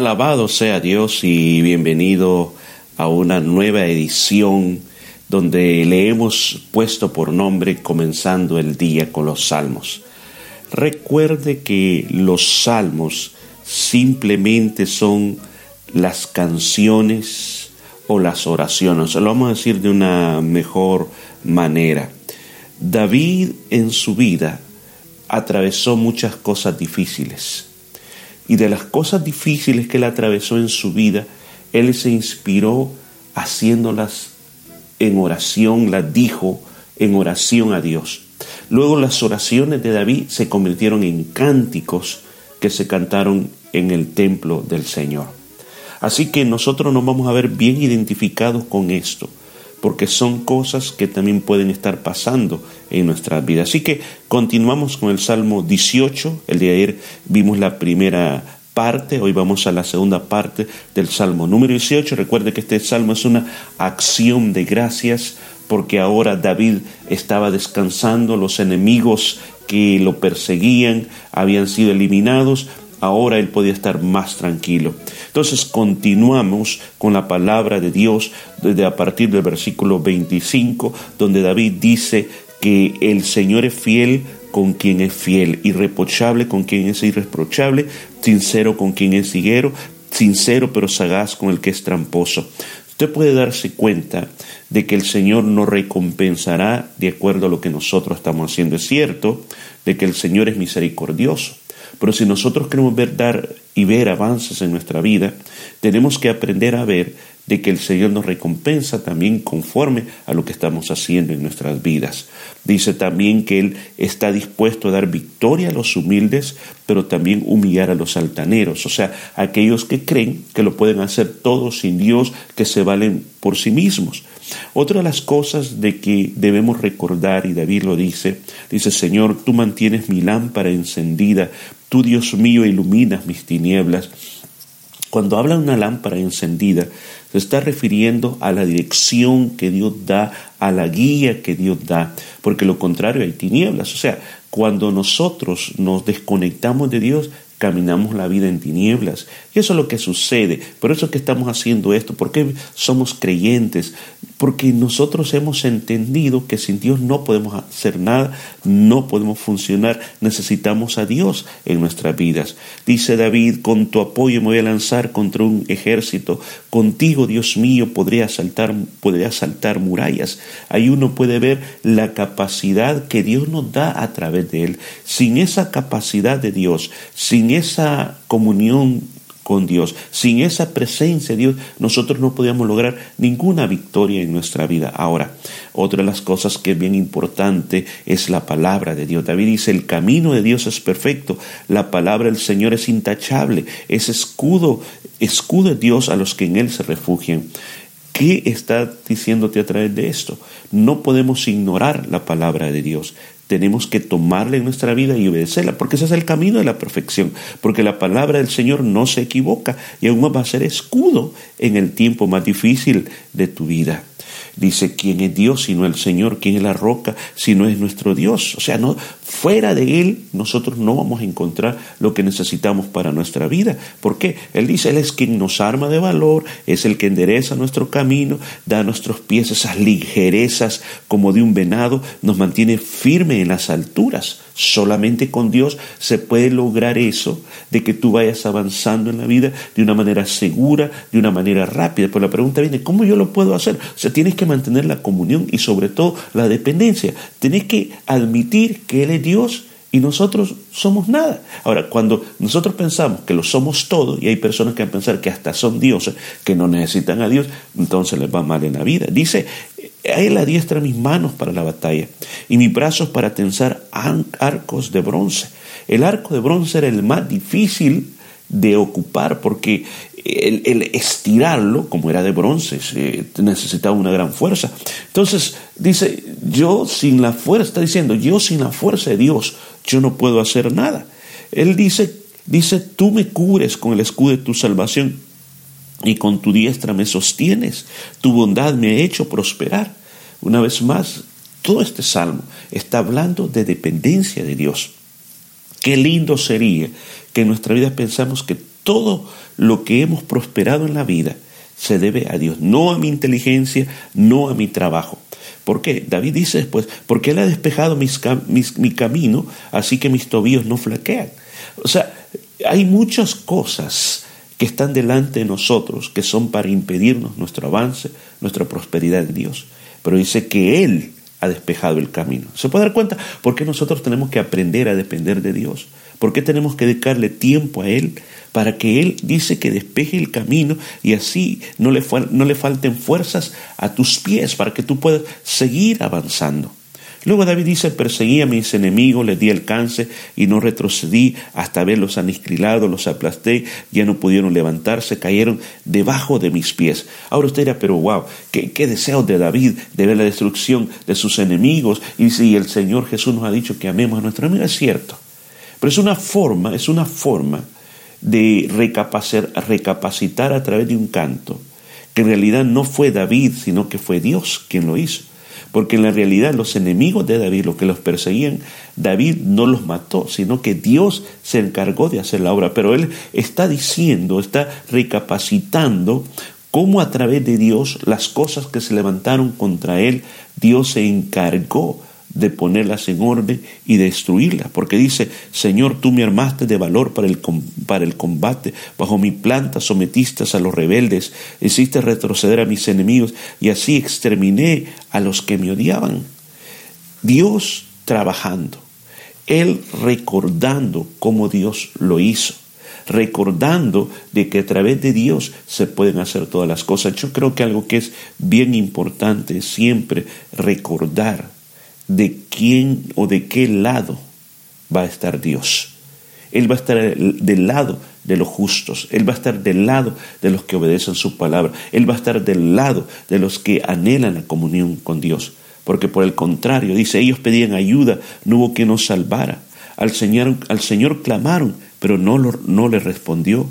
Alabado sea Dios y bienvenido a una nueva edición donde le hemos puesto por nombre comenzando el día con los salmos. Recuerde que los salmos simplemente son las canciones o las oraciones. Lo vamos a decir de una mejor manera. David en su vida atravesó muchas cosas difíciles. Y de las cosas difíciles que él atravesó en su vida, él se inspiró haciéndolas en oración, las dijo en oración a Dios. Luego las oraciones de David se convirtieron en cánticos que se cantaron en el templo del Señor. Así que nosotros nos vamos a ver bien identificados con esto porque son cosas que también pueden estar pasando en nuestras vidas. Así que continuamos con el Salmo 18. El de ayer vimos la primera parte, hoy vamos a la segunda parte del Salmo número 18. Recuerde que este Salmo es una acción de gracias porque ahora David estaba descansando, los enemigos que lo perseguían habían sido eliminados, ahora él podía estar más tranquilo. Entonces continuamos con la palabra de Dios desde a partir del versículo 25, donde David dice que el Señor es fiel con quien es fiel, irreprochable con quien es irreprochable, sincero con quien es higuero, sincero pero sagaz con el que es tramposo. Usted puede darse cuenta de que el Señor nos recompensará de acuerdo a lo que nosotros estamos haciendo. Es cierto de que el Señor es misericordioso, pero si nosotros queremos ver, dar y ver avances en nuestra vida, tenemos que aprender a ver de que el Señor nos recompensa también conforme a lo que estamos haciendo en nuestras vidas. Dice también que Él está dispuesto a dar victoria a los humildes, pero también humillar a los altaneros, o sea, aquellos que creen que lo pueden hacer todo sin Dios, que se valen por sí mismos. Otra de las cosas de que debemos recordar, y David lo dice, dice, Señor, tú mantienes mi lámpara encendida, tú Dios mío iluminas mis tinieblas. Cuando habla de una lámpara encendida, se está refiriendo a la dirección que Dios da, a la guía que Dios da, porque lo contrario hay tinieblas. O sea, cuando nosotros nos desconectamos de Dios, caminamos la vida en tinieblas. Y eso es lo que sucede. Por eso es que estamos haciendo esto. porque somos creyentes? Porque nosotros hemos entendido que sin Dios no podemos hacer nada, no podemos funcionar. Necesitamos a Dios en nuestras vidas. Dice David, con tu apoyo me voy a lanzar contra un ejército. Contigo, Dios mío, podré asaltar, podré asaltar murallas. Ahí uno puede ver la capacidad que Dios nos da a través de él. Sin esa capacidad de Dios, sin esa comunión con Dios, sin esa presencia de Dios, nosotros no podíamos lograr ninguna victoria en nuestra vida. Ahora, otra de las cosas que es bien importante es la palabra de Dios. David dice, el camino de Dios es perfecto, la palabra del Señor es intachable, es escudo, escudo de Dios a los que en Él se refugian. ¿Qué está diciéndote a través de esto? No podemos ignorar la palabra de Dios tenemos que tomarla en nuestra vida y obedecerla, porque ese es el camino de la perfección, porque la palabra del Señor no se equivoca y aún va a ser escudo en el tiempo más difícil de tu vida. Dice, ¿quién es Dios sino el Señor? ¿Quién es la roca si no es nuestro Dios? O sea, no, fuera de Él nosotros no vamos a encontrar lo que necesitamos para nuestra vida. ¿Por qué? Él dice, Él es quien nos arma de valor, es el que endereza nuestro camino, da a nuestros pies esas ligerezas como de un venado, nos mantiene firme en las alturas. Solamente con Dios se puede lograr eso, de que tú vayas avanzando en la vida de una manera segura, de una manera rápida. Pero la pregunta viene, ¿cómo yo lo puedo hacer? Tienes que mantener la comunión y sobre todo la dependencia. Tienes que admitir que Él es Dios y nosotros somos nada. Ahora, cuando nosotros pensamos que lo somos todo, y hay personas que van a pensar que hasta son dioses, que no necesitan a Dios, entonces les va mal en la vida. Dice, Él adiestra mis manos para la batalla y mis brazos para tensar arcos de bronce. El arco de bronce era el más difícil de ocupar porque el, estirarlo, como era de bronce, necesitaba una gran fuerza. Entonces dice, yo sin la fuerza, está diciendo, yo sin la fuerza de Dios, yo no puedo hacer nada. Él dice, dice, tú me cubres con el escudo de tu salvación y con tu diestra me sostienes, tu bondad me ha hecho prosperar. Una vez más, todo este salmo está hablando de dependencia de Dios. Qué lindo sería que en nuestra vida pensamos que todo lo que hemos prosperado en la vida se debe a Dios, no a mi inteligencia, no a mi trabajo. ¿Por qué? David dice después, porque Él ha despejado mi camino, así que mis tobillos no flaquean. O sea, hay muchas cosas que están delante de nosotros que son para impedirnos nuestro avance, nuestra prosperidad en Dios. Pero dice que Él ha despejado el camino. ¿Se puede dar cuenta? ¿Por qué nosotros tenemos que aprender a depender de Dios? ¿Por qué tenemos que dedicarle tiempo a Él para que Él dice que despeje el camino y así no le, no le falten fuerzas a tus pies para que tú puedas seguir avanzando? Luego David dice, perseguí a mis enemigos, les di alcance y no retrocedí hasta verlos aniquilado, los aplasté, ya no pudieron levantarse, cayeron debajo de mis pies. Ahora usted dirá, pero wow, qué, deseo de David de ver la destrucción de sus enemigos. Y si el Señor Jesús nos ha dicho que amemos a nuestro amigo, es cierto. Pero es una forma, es una forma de recapacitar a través de un canto, que en realidad no fue David, sino que fue Dios quien lo hizo. Porque en la realidad los enemigos de David, los que los perseguían, David no los mató, sino que Dios se encargó de hacer la obra. Pero él está diciendo, está recapacitando cómo a través de Dios las cosas que se levantaron contra él, Dios se encargó de ponerlas en orden y destruirlas, porque dice, Señor, tú me armaste de valor para el, para el combate, bajo mi planta sometiste a los rebeldes, hiciste retroceder a mis enemigos y así exterminé a los que me odiaban. Dios trabajando, Él recordando cómo Dios lo hizo recordando de que a través de Dios se pueden hacer todas las cosas. Yo creo que algo que es bien importante siempre recordar de quién o de qué lado va a estar Dios. Él va a estar del lado de los justos, Él va a estar del lado de los que obedecen su palabra, Él va a estar del lado de los que anhelan la comunión con Dios. Porque por el contrario, dice, ellos pedían ayuda, no hubo quien nos salvara. Al Señor, al Señor clamaron, pero no, no le respondió.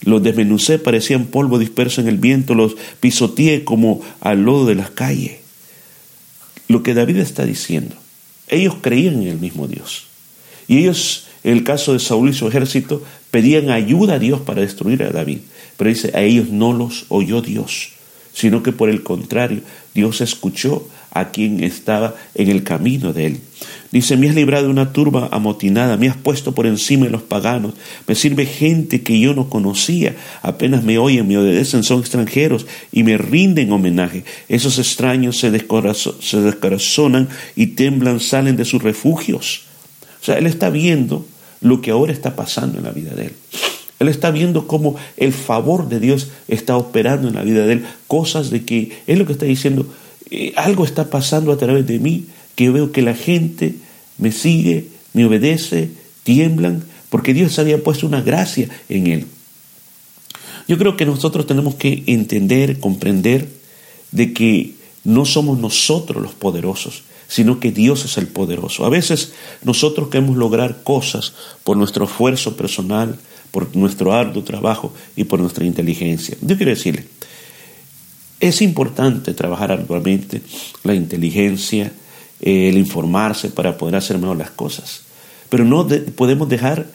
Los desmenucé, parecían polvo disperso en el viento, los pisoteé como al lodo de las calles lo que David está diciendo. Ellos creían en el mismo Dios. Y ellos, en el caso de Saúl y su ejército, pedían ayuda a Dios para destruir a David. Pero dice, a ellos no los oyó Dios, sino que por el contrario, Dios escuchó a quien estaba en el camino de él. Dice, me has librado de una turba amotinada, me has puesto por encima de los paganos, me sirve gente que yo no conocía, apenas me oyen, me obedecen, son extranjeros y me rinden homenaje. Esos extraños se, descorazonan y temblan, salen de sus refugios. O sea, él está viendo lo que ahora está pasando en la vida de él. Él está viendo cómo el favor de Dios está operando en la vida de él, cosas de que es lo que está diciendo, eh, algo está pasando a través de mí, que veo que la gente me sigue, me obedece, tiemblan, porque Dios había puesto una gracia en él. Yo creo que nosotros tenemos que entender, comprender de que no somos nosotros los poderosos, sino que Dios es el poderoso. A veces nosotros queremos lograr cosas por nuestro esfuerzo personal, por nuestro arduo trabajo y por nuestra inteligencia. Yo quiero decirle, es importante trabajar arduamente la inteligencia, el informarse para poder hacer mejor las cosas. Pero no podemos dejar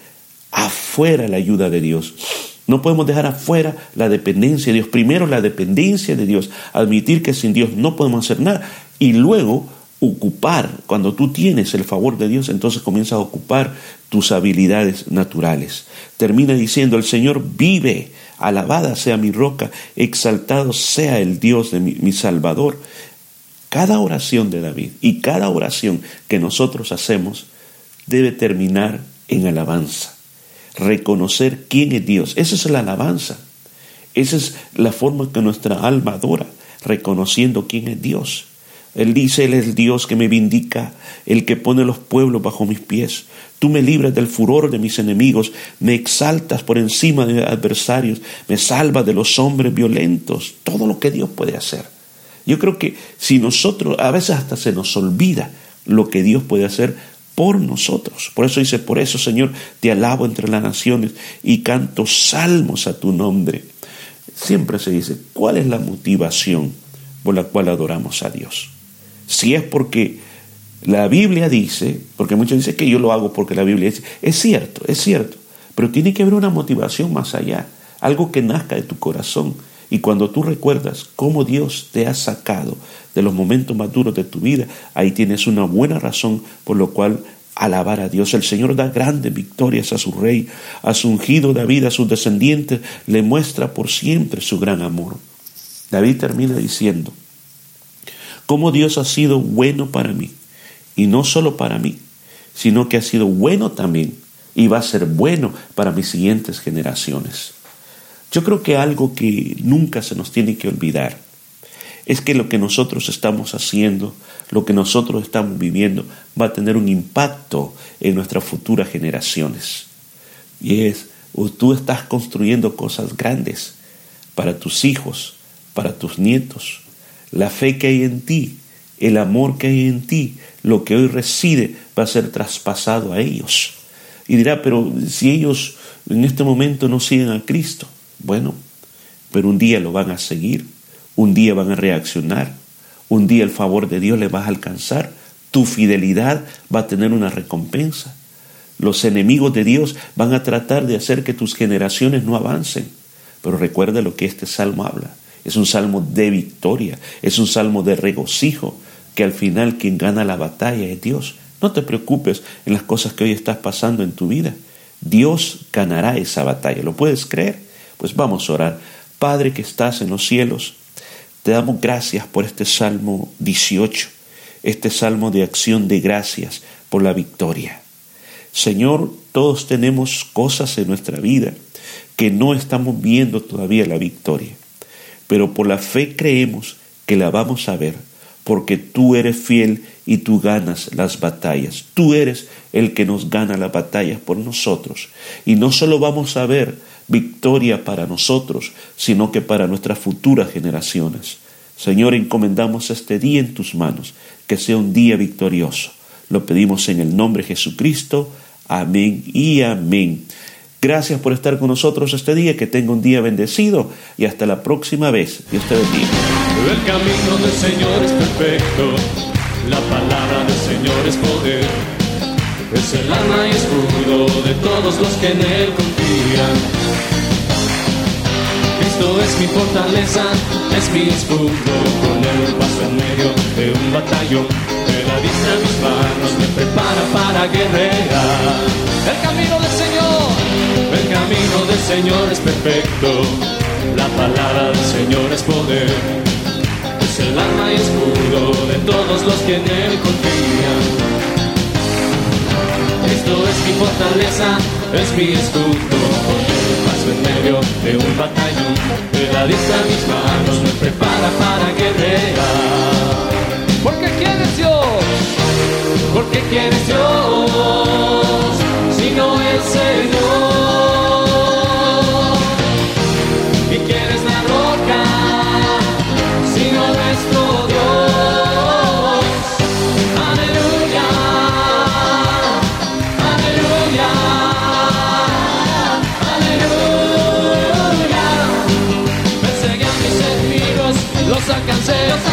afuera la ayuda de Dios. No podemos dejar afuera la dependencia de Dios. Primero la dependencia de Dios, admitir que sin Dios no podemos hacer nada y luego ocupar, cuando tú tienes el favor de Dios, entonces comienzas a ocupar tus habilidades naturales. Termina diciendo, el Señor vive, alabada sea mi roca, exaltado sea el Dios de mi, Salvador. Cada oración de David y cada oración que nosotros hacemos debe terminar en alabanza. Reconocer quién es Dios. Esa es la alabanza. Esa es la forma que nuestra alma adora, reconociendo quién es Dios. Él dice, Él es el Dios que me vindica, el que pone los pueblos bajo mis pies. Tú me libras del furor de mis enemigos, me exaltas por encima de mis adversarios, me salvas de los hombres violentos. Todo lo que Dios puede hacer. Yo creo que si nosotros, a veces hasta se nos olvida lo que Dios puede hacer por nosotros. Por eso dice, por eso Señor, te alabo entre las naciones y canto salmos a tu nombre. Siempre se dice, ¿cuál es la motivación por la cual adoramos a Dios? Si es porque la Biblia dice, porque muchos dicen que yo lo hago porque la Biblia dice, es cierto, es cierto, Pero tiene que haber una motivación más allá, algo que nazca de tu corazón. Y cuando tú recuerdas cómo Dios te ha sacado de los momentos más duros de tu vida, ahí tienes una buena razón por lo cual alabar a Dios. El Señor da grandes victorias a su rey, a su ungido David, a sus descendientes, le muestra por siempre su gran amor. David termina diciendo, cómo Dios ha sido bueno para mí, y no solo para mí, sino que ha sido bueno también y va a ser bueno para mis siguientes generaciones. Yo creo que algo que nunca se nos tiene que olvidar es que lo que nosotros estamos haciendo, lo que nosotros estamos viviendo, va a tener un impacto en nuestras futuras generaciones. Y es, tú estás construyendo cosas grandes para tus hijos, para tus nietos. La fe que hay en ti, el amor que hay en ti, lo que hoy reside va a ser traspasado a ellos. Y dirá, pero si ellos en este momento no siguen a Cristo, bueno, pero un día lo van a seguir, un día van a reaccionar, un día el favor de Dios les va a alcanzar, tu fidelidad va a tener una recompensa. Los enemigos de Dios van a tratar de hacer que tus generaciones no avancen. Pero recuerda lo que este salmo habla. Es un salmo de victoria, es un salmo de regocijo, que al final quien gana la batalla es Dios. No te preocupes en las cosas que hoy estás pasando en tu vida. Dios ganará esa batalla. ¿Lo puedes creer? Pues vamos a orar. Padre que estás en los cielos, te damos gracias por este Salmo 18, este Salmo de acción de gracias por la victoria. Señor, todos tenemos cosas en nuestra vida que no estamos viendo todavía la victoria, pero por la fe creemos que la vamos a ver porque tú eres fiel y tú ganas las batallas. Tú eres el que nos gana las batallas por nosotros. Y no solo vamos a ver victoria para nosotros, sino que para nuestras futuras generaciones. Señor, encomendamos este día en tus manos, que sea un día victorioso. Lo pedimos en el nombre de Jesucristo. Amén y amén. Gracias por estar con nosotros este día, que tenga un día bendecido y hasta la próxima vez. Dios te bendiga. El camino del Señor es perfecto, la palabra del Señor es poder. Es el alma y escudo de todos los que en Él confían. Cristo es mi fortaleza, es mi escudo, con Él paso en medio de un batallón. De la vista mis manos me prepara para guerrear. El camino del Señor, el camino del Señor es perfecto, la palabra del Señor es poder el alma y escudo de todos los que en él confían. Esto es mi fortaleza, es mi escudo, paso en medio de un batallón, la dista mis manos me prepara para guerrear. los alcancé.